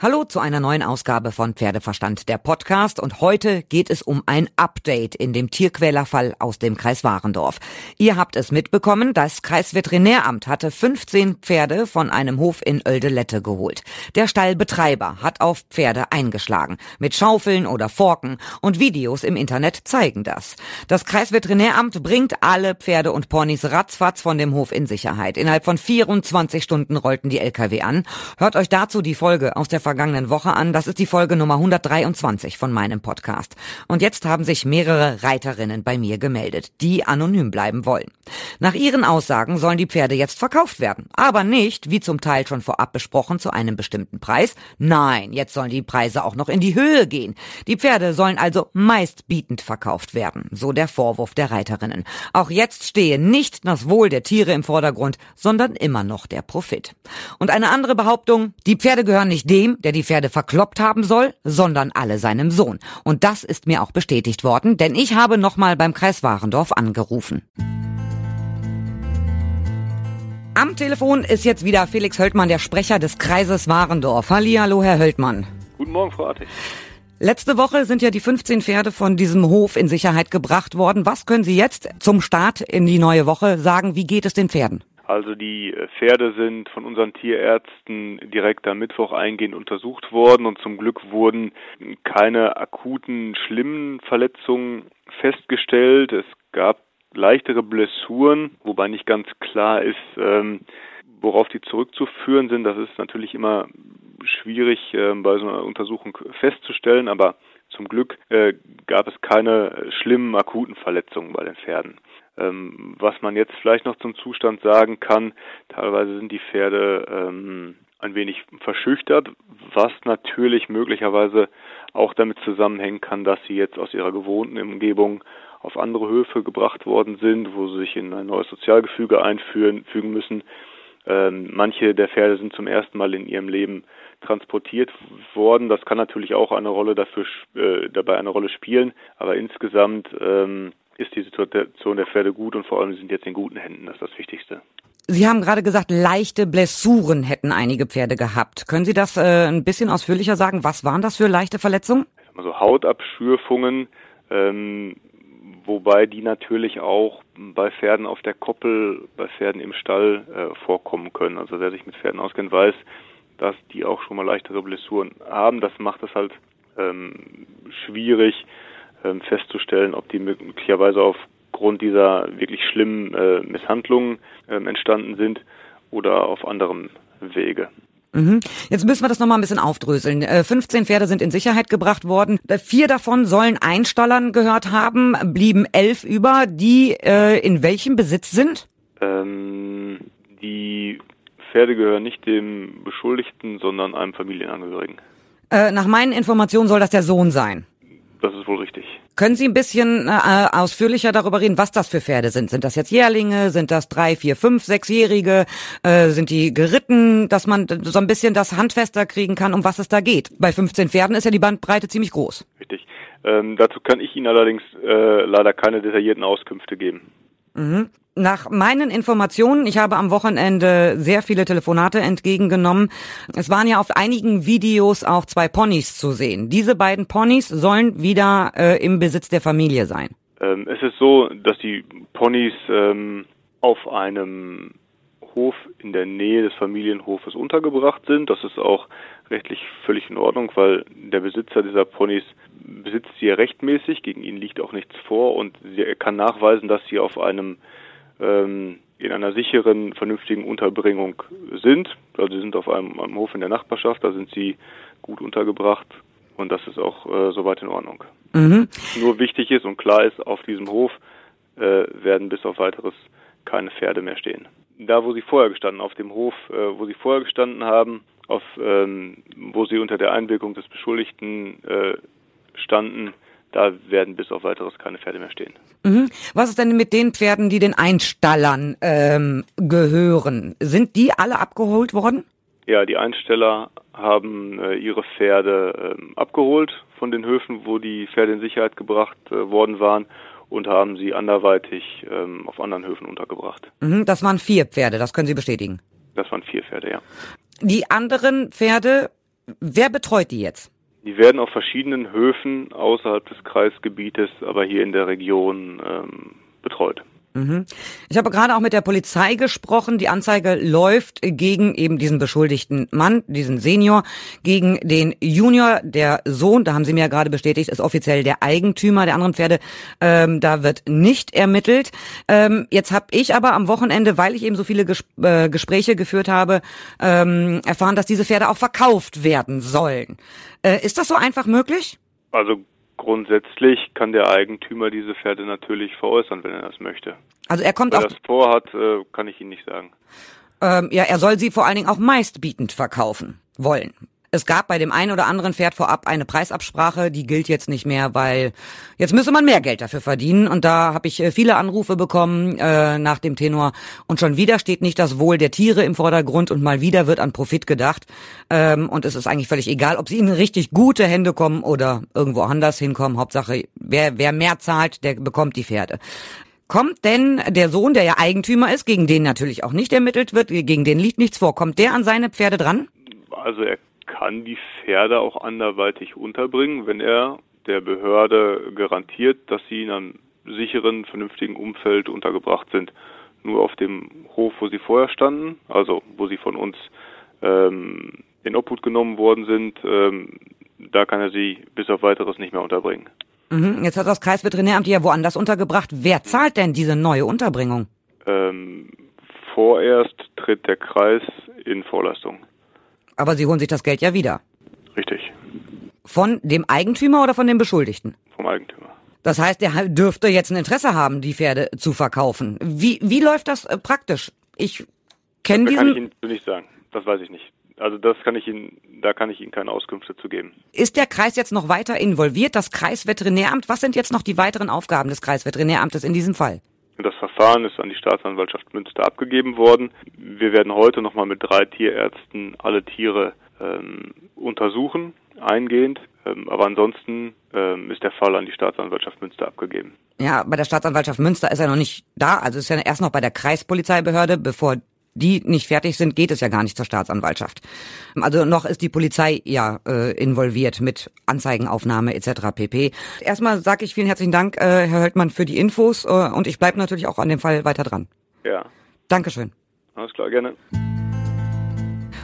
Hallo zu einer neuen Ausgabe von Pferdeverstand, der Podcast. Und heute geht es um ein Update in dem Tierquälerfall aus dem Kreis Warendorf. Ihr habt es mitbekommen, das Kreisveterinäramt hatte 15 Pferde von einem Hof in Oeldelette geholt. Der Stallbetreiber hat auf Pferde eingeschlagen. Mit Schaufeln oder Forken. Und Videos im Internet zeigen das. Das Kreisveterinäramt bringt alle Pferde und Ponys ratzfatz von dem Hof in Sicherheit. Innerhalb von 24 Stunden rollten die LKW an. Hört euch dazu die Folge aus der vergangenen Woche an. Das ist die Folge Nummer 123 von meinem Podcast. Und jetzt haben sich mehrere Reiterinnen bei mir gemeldet, die anonym bleiben wollen. Nach ihren Aussagen sollen die Pferde jetzt verkauft werden. Aber nicht, wie zum Teil schon vorab besprochen, zu einem bestimmten Preis. Nein, jetzt sollen die Preise auch noch in die Höhe gehen. Die Pferde sollen also meistbietend verkauft werden. So der Vorwurf der Reiterinnen. Auch jetzt stehe nicht das Wohl der Tiere im Vordergrund, sondern immer noch der Profit. Und eine andere Behauptung, die Pferde gehören nicht dem, der die Pferde verkloppt haben soll, sondern alle seinem Sohn. Und das ist mir auch bestätigt worden, denn ich habe nochmal beim Kreis Warendorf angerufen. Am Telefon ist jetzt wieder Felix Höldmann, der Sprecher des Kreises Warendorf. Hallihallo, Herr Höldmann. Guten Morgen, Frau Artig. Letzte Woche sind ja die 15 Pferde von diesem Hof in Sicherheit gebracht worden. Was können Sie jetzt zum Start in die neue Woche sagen? Wie geht es den Pferden? Also die äh, Pferde sind von unseren Tierärzten direkt am Mittwoch eingehend untersucht worden und zum Glück wurden keine akuten, schlimmen Verletzungen festgestellt. Es gab leichtere Blessuren, wobei nicht ganz klar ist, ähm, worauf die zurückzuführen sind. Das ist natürlich immer schwierig äh, bei so einer Untersuchung festzustellen, aber zum Glück äh, gab es keine schlimmen akuten Verletzungen bei den Pferden. Ähm, was man jetzt vielleicht noch zum Zustand sagen kann, teilweise sind die Pferde ähm, ein wenig verschüchtert, was natürlich möglicherweise auch damit zusammenhängen kann, dass sie jetzt aus ihrer gewohnten Umgebung auf andere Höfe gebracht worden sind, wo sie sich in ein neues Sozialgefüge einfügen fügen müssen. Ähm, manche der Pferde sind zum ersten Mal in ihrem Leben transportiert worden. Das kann natürlich auch eine Rolle dafür äh, dabei eine Rolle spielen, aber insgesamt ähm, ist die Situation der Pferde gut und vor allem sind jetzt in guten Händen. Das ist das Wichtigste. Sie haben gerade gesagt, leichte Blessuren hätten einige Pferde gehabt. Können Sie das äh, ein bisschen ausführlicher sagen? Was waren das für leichte Verletzungen? Also Hautabschürfungen, ähm, wobei die natürlich auch bei Pferden auf der Koppel, bei Pferden im Stall äh, vorkommen können. Also wer sich mit Pferden auskennt, weiß, dass die auch schon mal leichtere Blessuren haben. Das macht es halt ähm, schwierig, ähm, festzustellen, ob die möglicherweise aufgrund dieser wirklich schlimmen äh, Misshandlungen ähm, entstanden sind oder auf anderem Wege. Mhm. Jetzt müssen wir das nochmal ein bisschen aufdröseln. 15 äh, Pferde sind in Sicherheit gebracht worden. Äh, vier davon sollen Einstallern gehört haben, blieben elf über, die äh, in welchem Besitz sind? Ähm, die Pferde gehören nicht dem Beschuldigten, sondern einem Familienangehörigen. Äh, nach meinen Informationen soll das der Sohn sein. Das ist wohl richtig. Können Sie ein bisschen äh, ausführlicher darüber reden, was das für Pferde sind? Sind das jetzt Jährlinge? Sind das drei, vier, fünf, sechsjährige? Äh, sind die geritten, dass man so ein bisschen das handfester kriegen kann, um was es da geht? Bei 15 Pferden ist ja die Bandbreite ziemlich groß. Richtig. Ähm, dazu kann ich Ihnen allerdings äh, leider keine detaillierten Auskünfte geben. Mhm. Nach meinen Informationen, ich habe am Wochenende sehr viele Telefonate entgegengenommen. Es waren ja auf einigen Videos auch zwei Ponys zu sehen. Diese beiden Ponys sollen wieder äh, im Besitz der Familie sein. Ähm, es ist so, dass die Ponys ähm, auf einem Hof in der Nähe des Familienhofes untergebracht sind. Das ist auch rechtlich völlig in Ordnung, weil der Besitzer dieser Ponys besitzt sie ja rechtmäßig, gegen ihn liegt auch nichts vor und er kann nachweisen, dass sie auf einem ähm, in einer sicheren, vernünftigen Unterbringung sind. Also sie sind auf einem, einem, Hof in der Nachbarschaft, da sind sie gut untergebracht und das ist auch äh, soweit in Ordnung. Mhm. Nur wichtig ist und klar ist, auf diesem Hof äh, werden bis auf weiteres keine Pferde mehr stehen. Da, wo sie vorher gestanden, auf dem Hof, äh, wo sie vorher gestanden haben, auf, ähm, wo sie unter der Einwirkung des Beschuldigten äh, standen, da werden bis auf weiteres keine Pferde mehr stehen. Mhm. Was ist denn mit den Pferden, die den Einstallern ähm, gehören? Sind die alle abgeholt worden? Ja, die Einsteller haben äh, ihre Pferde äh, abgeholt von den Höfen, wo die Pferde in Sicherheit gebracht äh, worden waren und haben sie anderweitig ähm, auf anderen Höfen untergebracht. Mhm, das waren vier Pferde, das können Sie bestätigen. Das waren vier Pferde, ja. Die anderen Pferde Wer betreut die jetzt? Die werden auf verschiedenen Höfen außerhalb des Kreisgebietes, aber hier in der Region ähm, betreut. Mhm. Ich habe gerade auch mit der Polizei gesprochen. Die Anzeige läuft gegen eben diesen beschuldigten Mann, diesen Senior, gegen den Junior, der Sohn, da haben Sie mir ja gerade bestätigt, ist offiziell der Eigentümer der anderen Pferde. Ähm, da wird nicht ermittelt. Ähm, jetzt habe ich aber am Wochenende, weil ich eben so viele Ges äh, Gespräche geführt habe, ähm, erfahren, dass diese Pferde auch verkauft werden sollen. Äh, ist das so einfach möglich? Also Grundsätzlich kann der Eigentümer diese Pferde natürlich veräußern, wenn er das möchte. Also er kommt Wer auch. das vorhat, äh, kann ich Ihnen nicht sagen. Ähm, ja, er soll sie vor allen Dingen auch meistbietend verkaufen wollen. Es gab bei dem einen oder anderen Pferd vorab eine Preisabsprache, die gilt jetzt nicht mehr, weil jetzt müsse man mehr Geld dafür verdienen. Und da habe ich äh, viele Anrufe bekommen äh, nach dem Tenor. Und schon wieder steht nicht das Wohl der Tiere im Vordergrund und mal wieder wird an Profit gedacht. Ähm, und es ist eigentlich völlig egal, ob sie in richtig gute Hände kommen oder irgendwo anders hinkommen. Hauptsache, wer, wer mehr zahlt, der bekommt die Pferde. Kommt denn der Sohn, der ja Eigentümer ist, gegen den natürlich auch nicht ermittelt wird, gegen den liegt nichts vor, kommt der an seine Pferde dran? Also er kann die Pferde auch anderweitig unterbringen, wenn er der Behörde garantiert, dass sie in einem sicheren, vernünftigen Umfeld untergebracht sind. Nur auf dem Hof, wo sie vorher standen, also wo sie von uns ähm, in Obhut genommen worden sind, ähm, da kann er sie bis auf weiteres nicht mehr unterbringen. Mhm. Jetzt hat das Kreisveterinäramt ja woanders untergebracht. Wer zahlt denn diese neue Unterbringung? Ähm, vorerst tritt der Kreis in Vorleistung. Aber Sie holen sich das Geld ja wieder. Richtig, Von dem Eigentümer oder von dem Beschuldigten? vom Eigentümer. Das heißt, er dürfte jetzt ein Interesse haben, die Pferde zu verkaufen. Wie, wie läuft das äh, praktisch? Ich kenne Da kann ich diesen. Ihnen nicht sagen. Das weiß ich nicht. Also das kann ich Ihnen, da kann ich Ihnen keine Auskünfte zu geben. Ist der Kreis jetzt noch weiter involviert? Das Kreisveterinäramt? Was sind jetzt noch die weiteren Aufgaben des Kreisveterinäramtes in diesem Fall? Das Verfahren ist an die Staatsanwaltschaft Münster abgegeben worden. Wir werden heute nochmal mit drei Tierärzten alle Tiere ähm, untersuchen, eingehend. Ähm, aber ansonsten ähm, ist der Fall an die Staatsanwaltschaft Münster abgegeben. Ja, bei der Staatsanwaltschaft Münster ist er noch nicht da. Also ist ja erst noch bei der Kreispolizeibehörde. Bevor die nicht fertig sind, geht es ja gar nicht zur Staatsanwaltschaft. Also noch ist die Polizei ja äh, involviert mit Anzeigenaufnahme etc. pp. Erstmal sage ich vielen herzlichen Dank, äh, Herr Höldmann, für die Infos äh, und ich bleibe natürlich auch an dem Fall weiter dran. Ja, Dankeschön. alles klar, gerne.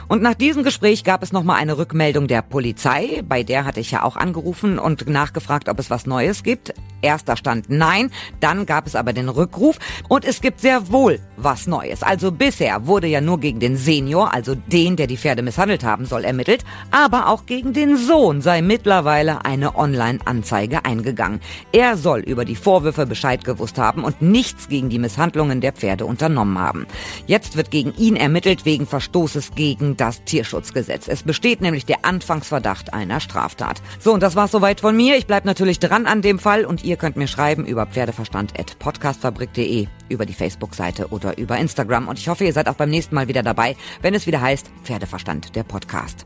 Und nach diesem Gespräch gab es nochmal eine Rückmeldung der Polizei. Bei der hatte ich ja auch angerufen und nachgefragt, ob es was Neues gibt. Erster stand nein, dann gab es aber den Rückruf und es gibt sehr wohl was Neues. Also bisher wurde ja nur gegen den Senior, also den, der die Pferde misshandelt haben soll, ermittelt, aber auch gegen den Sohn sei mittlerweile eine Online-Anzeige eingegangen. Er soll über die Vorwürfe Bescheid gewusst haben und nichts gegen die Misshandlungen der Pferde unternommen haben. Jetzt wird gegen ihn ermittelt wegen Verstoßes gegen das Tierschutzgesetz. Es besteht nämlich der Anfangsverdacht einer Straftat. So, und das war's soweit von mir. Ich bleib natürlich dran an dem Fall und ihr könnt mir schreiben über pferdeverstand.podcastfabrik.de, über die Facebook-Seite oder über Instagram. Und ich hoffe, ihr seid auch beim nächsten Mal wieder dabei, wenn es wieder heißt Pferdeverstand, der Podcast.